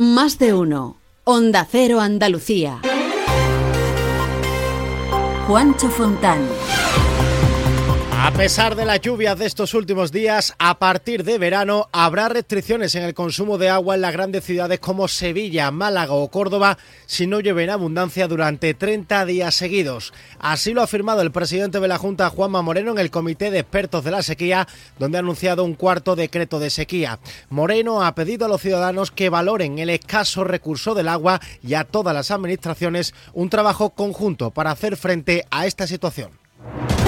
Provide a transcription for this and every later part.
Más de uno. Onda Cero Andalucía. Juancho Fontán. A pesar de las lluvias de estos últimos días, a partir de verano habrá restricciones en el consumo de agua en las grandes ciudades como Sevilla, Málaga o Córdoba si no llueve en abundancia durante 30 días seguidos. Así lo ha afirmado el presidente de la Junta, Juanma Moreno, en el Comité de Expertos de la Sequía, donde ha anunciado un cuarto decreto de sequía. Moreno ha pedido a los ciudadanos que valoren el escaso recurso del agua y a todas las administraciones un trabajo conjunto para hacer frente a esta situación.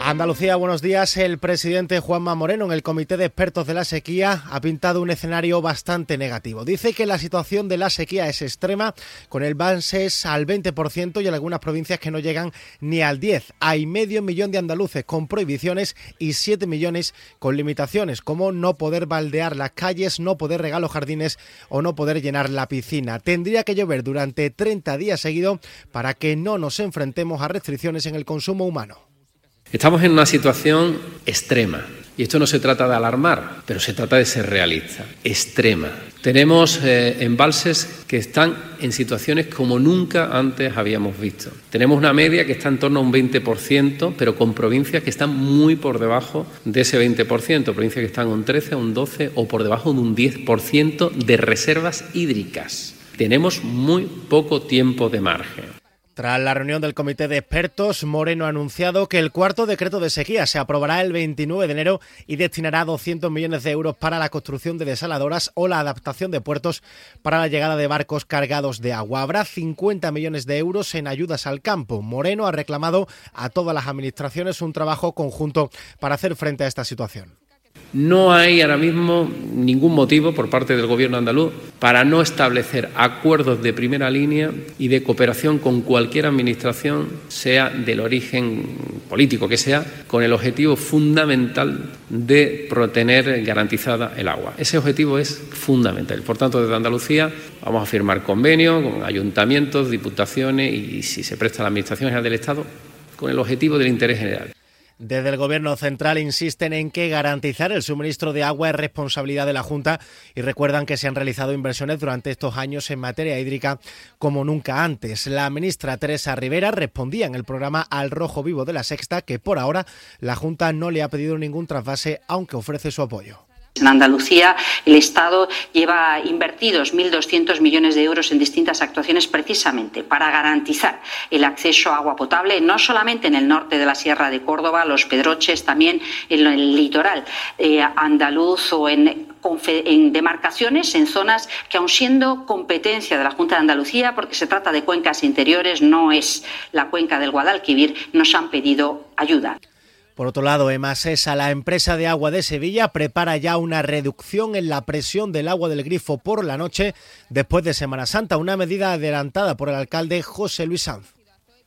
Andalucía, buenos días. El presidente Juanma Moreno en el Comité de Expertos de la Sequía ha pintado un escenario bastante negativo. Dice que la situación de la sequía es extrema, con el Banses al 20% y en algunas provincias que no llegan ni al 10%. Hay medio millón de andaluces con prohibiciones y 7 millones con limitaciones, como no poder baldear las calles, no poder regar los jardines o no poder llenar la piscina. Tendría que llover durante 30 días seguidos para que no nos enfrentemos a restricciones en el consumo humano. Estamos en una situación extrema. Y esto no se trata de alarmar, pero se trata de ser realista. Extrema. Tenemos eh, embalses que están en situaciones como nunca antes habíamos visto. Tenemos una media que está en torno a un 20%, pero con provincias que están muy por debajo de ese 20%. Provincias que están un 13, un 12 o por debajo de un 10% de reservas hídricas. Tenemos muy poco tiempo de margen. Tras la reunión del comité de expertos, Moreno ha anunciado que el cuarto decreto de sequía se aprobará el 29 de enero y destinará 200 millones de euros para la construcción de desaladoras o la adaptación de puertos para la llegada de barcos cargados de agua. Habrá 50 millones de euros en ayudas al campo. Moreno ha reclamado a todas las administraciones un trabajo conjunto para hacer frente a esta situación. No hay ahora mismo ningún motivo por parte del Gobierno andaluz para no establecer acuerdos de primera línea y de cooperación con cualquier administración, sea del origen político que sea, con el objetivo fundamental de tener garantizada el agua. Ese objetivo es fundamental. Por tanto, desde Andalucía vamos a firmar convenios con ayuntamientos, diputaciones y, si se presta la Administración General del Estado, con el objetivo del interés general. Desde el Gobierno central insisten en que garantizar el suministro de agua es responsabilidad de la Junta y recuerdan que se han realizado inversiones durante estos años en materia hídrica como nunca antes. La ministra Teresa Rivera respondía en el programa Al Rojo Vivo de la Sexta que por ahora la Junta no le ha pedido ningún trasvase aunque ofrece su apoyo. En Andalucía, el Estado lleva invertidos 1.200 millones de euros en distintas actuaciones precisamente para garantizar el acceso a agua potable, no solamente en el norte de la Sierra de Córdoba, los Pedroches, también en el litoral eh, andaluz o en en demarcaciones, en zonas que, aun siendo competencia de la Junta de Andalucía, porque se trata de cuencas interiores, no es la cuenca del Guadalquivir, nos han pedido ayuda. Por otro lado, Emasesa, la empresa de agua de Sevilla, prepara ya una reducción en la presión del agua del grifo por la noche después de Semana Santa, una medida adelantada por el alcalde José Luis Sanz.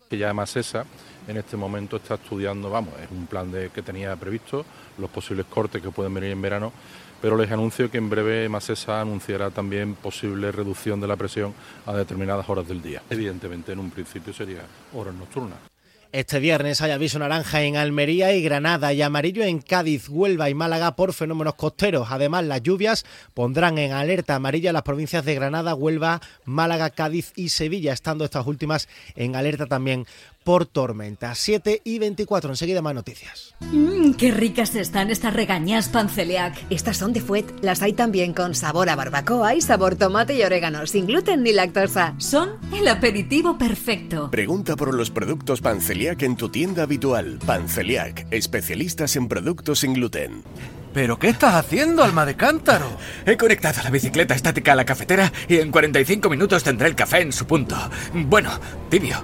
Ya Emasesa en este momento está estudiando, vamos, es un plan de, que tenía previsto, los posibles cortes que pueden venir en verano, pero les anuncio que en breve Masesa anunciará también posible reducción de la presión a determinadas horas del día. Evidentemente, en un principio sería horas nocturnas. Este viernes hay aviso naranja en Almería y Granada y amarillo en Cádiz, Huelva y Málaga por fenómenos costeros. Además, las lluvias pondrán en alerta amarilla las provincias de Granada, Huelva, Málaga, Cádiz y Sevilla, estando estas últimas en alerta también por tormenta. 7 y 24, enseguida más noticias. Mmm, qué ricas están estas regañas panceliac. Estas son de Fuet, las hay también con sabor a barbacoa y sabor tomate y orégano, sin gluten ni lactosa. Son el aperitivo perfecto. Pregunta por los productos panceliac en tu tienda habitual. Panceliac, especialistas en productos sin gluten. ¿Pero qué estás haciendo, alma de cántaro? He conectado la bicicleta estática a la cafetera y en 45 minutos tendré el café en su punto. Bueno, tibio.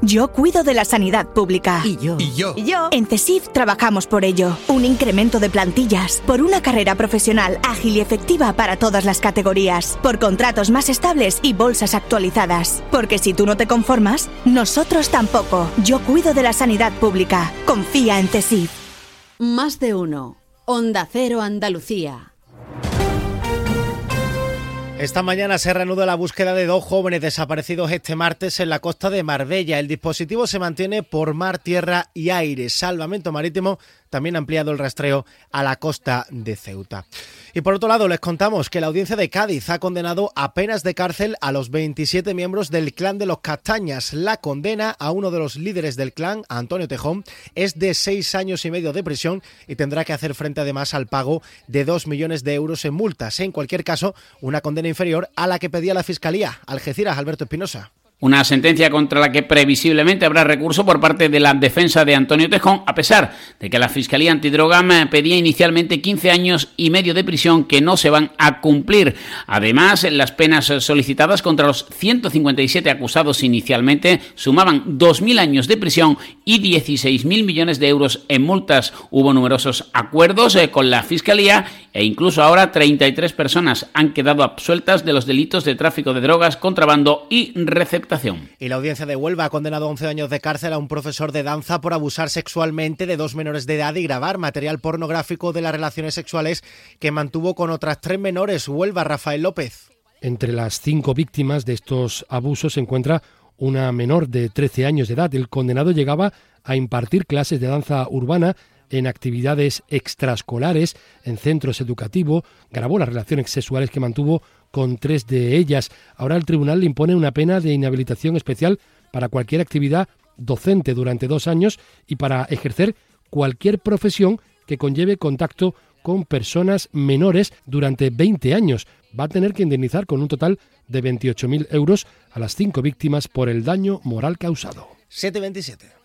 Yo cuido de la sanidad pública. Y yo. Y yo. Y yo. En CESIF trabajamos por ello. Un incremento de plantillas. Por una carrera profesional ágil y efectiva para todas las categorías. Por contratos más estables y bolsas actualizadas. Porque si tú no te conformas, nosotros tampoco. Yo cuido de la sanidad pública. Confía en CESIF. Más de uno. Onda Cero Andalucía. Esta mañana se reanuda la búsqueda de dos jóvenes desaparecidos este martes en la costa de Marbella. El dispositivo se mantiene por mar, tierra y aire. Salvamento Marítimo también ha ampliado el rastreo a la costa de Ceuta. Y por otro lado, les contamos que la audiencia de Cádiz ha condenado a penas de cárcel a los 27 miembros del clan de los Castañas. La condena a uno de los líderes del clan, Antonio Tejón, es de seis años y medio de prisión y tendrá que hacer frente además al pago de dos millones de euros en multas. En cualquier caso, una condena inferior a la que pedía la Fiscalía. Algeciras, Alberto Espinosa. Una sentencia contra la que previsiblemente habrá recurso por parte de la defensa de Antonio Tejón, a pesar de que la Fiscalía Antidroga pedía inicialmente 15 años y medio de prisión que no se van a cumplir. Además, las penas solicitadas contra los 157 acusados inicialmente sumaban 2.000 años de prisión y 16.000 millones de euros en multas. Hubo numerosos acuerdos eh, con la Fiscalía e incluso ahora 33 personas han quedado absueltas de los delitos de tráfico de drogas, contrabando y recepción y la audiencia de Huelva ha condenado a 11 años de cárcel a un profesor de danza por abusar sexualmente de dos menores de edad y grabar material pornográfico de las relaciones sexuales que mantuvo con otras tres menores. Huelva, Rafael López. Entre las cinco víctimas de estos abusos se encuentra una menor de 13 años de edad. El condenado llegaba a impartir clases de danza urbana en actividades extraescolares, en centros educativos, grabó las relaciones sexuales que mantuvo con tres de ellas. Ahora el tribunal le impone una pena de inhabilitación especial para cualquier actividad docente durante dos años y para ejercer cualquier profesión que conlleve contacto con personas menores durante 20 años. Va a tener que indemnizar con un total de 28.000 euros a las cinco víctimas por el daño moral causado. 727.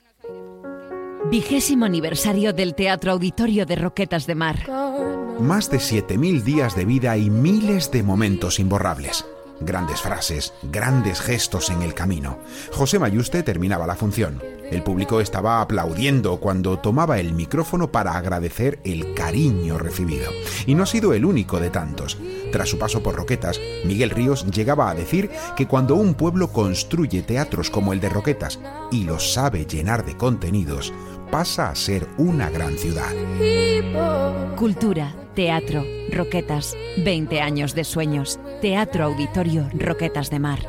Vigésimo aniversario del Teatro Auditorio de Roquetas de Mar. Más de 7.000 días de vida y miles de momentos imborrables. Grandes frases, grandes gestos en el camino. José Mayuste terminaba la función. El público estaba aplaudiendo cuando tomaba el micrófono para agradecer el cariño recibido. Y no ha sido el único de tantos. Tras su paso por Roquetas, Miguel Ríos llegaba a decir que cuando un pueblo construye teatros como el de Roquetas y los sabe llenar de contenidos, pasa a ser una gran ciudad. Cultura, teatro, Roquetas, 20 años de sueños. Teatro Auditorio Roquetas de Mar.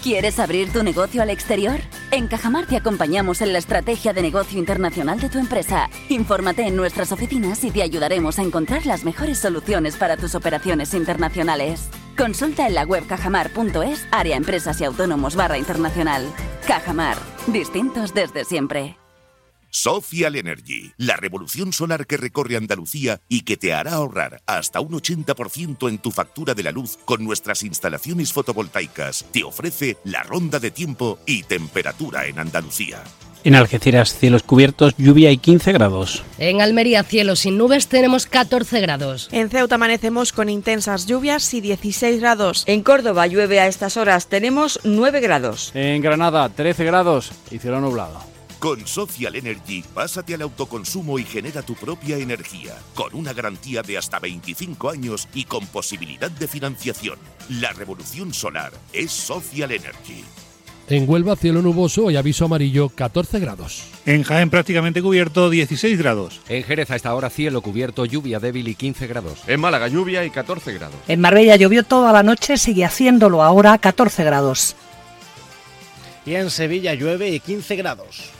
¿Quieres abrir tu negocio al exterior? En Cajamar te acompañamos en la estrategia de negocio internacional de tu empresa. Infórmate en nuestras oficinas y te ayudaremos a encontrar las mejores soluciones para tus operaciones internacionales. Consulta en la web cajamar.es, área empresas y autónomos barra internacional. Cajamar, distintos desde siempre. Social Energy, la revolución solar que recorre Andalucía y que te hará ahorrar hasta un 80% en tu factura de la luz con nuestras instalaciones fotovoltaicas, te ofrece la ronda de tiempo y temperatura en Andalucía. En Algeciras, cielos cubiertos, lluvia y 15 grados. En Almería, cielos sin nubes, tenemos 14 grados. En Ceuta amanecemos con intensas lluvias y 16 grados. En Córdoba llueve a estas horas, tenemos 9 grados. En Granada, 13 grados y cielo nublado. Con Social Energy, pásate al autoconsumo y genera tu propia energía, con una garantía de hasta 25 años y con posibilidad de financiación. La revolución solar es Social Energy. En Huelva, cielo nuboso y aviso amarillo, 14 grados. En Jaén, prácticamente cubierto, 16 grados. En Jerez, a esta hora, cielo cubierto, lluvia débil y 15 grados. En Málaga, lluvia y 14 grados. En Marbella llovió toda la noche, sigue haciéndolo ahora, 14 grados. Y en Sevilla llueve y 15 grados.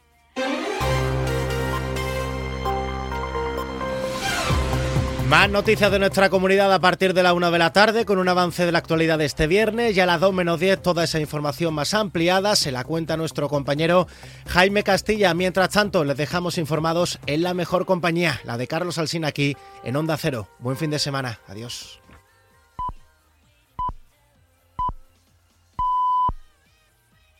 Más noticias de nuestra comunidad a partir de la una de la tarde con un avance de la actualidad de este viernes. Ya a las 2 menos 10 toda esa información más ampliada se la cuenta nuestro compañero Jaime Castilla. Mientras tanto, les dejamos informados en la mejor compañía, la de Carlos Alsina aquí en Onda Cero. Buen fin de semana. Adiós.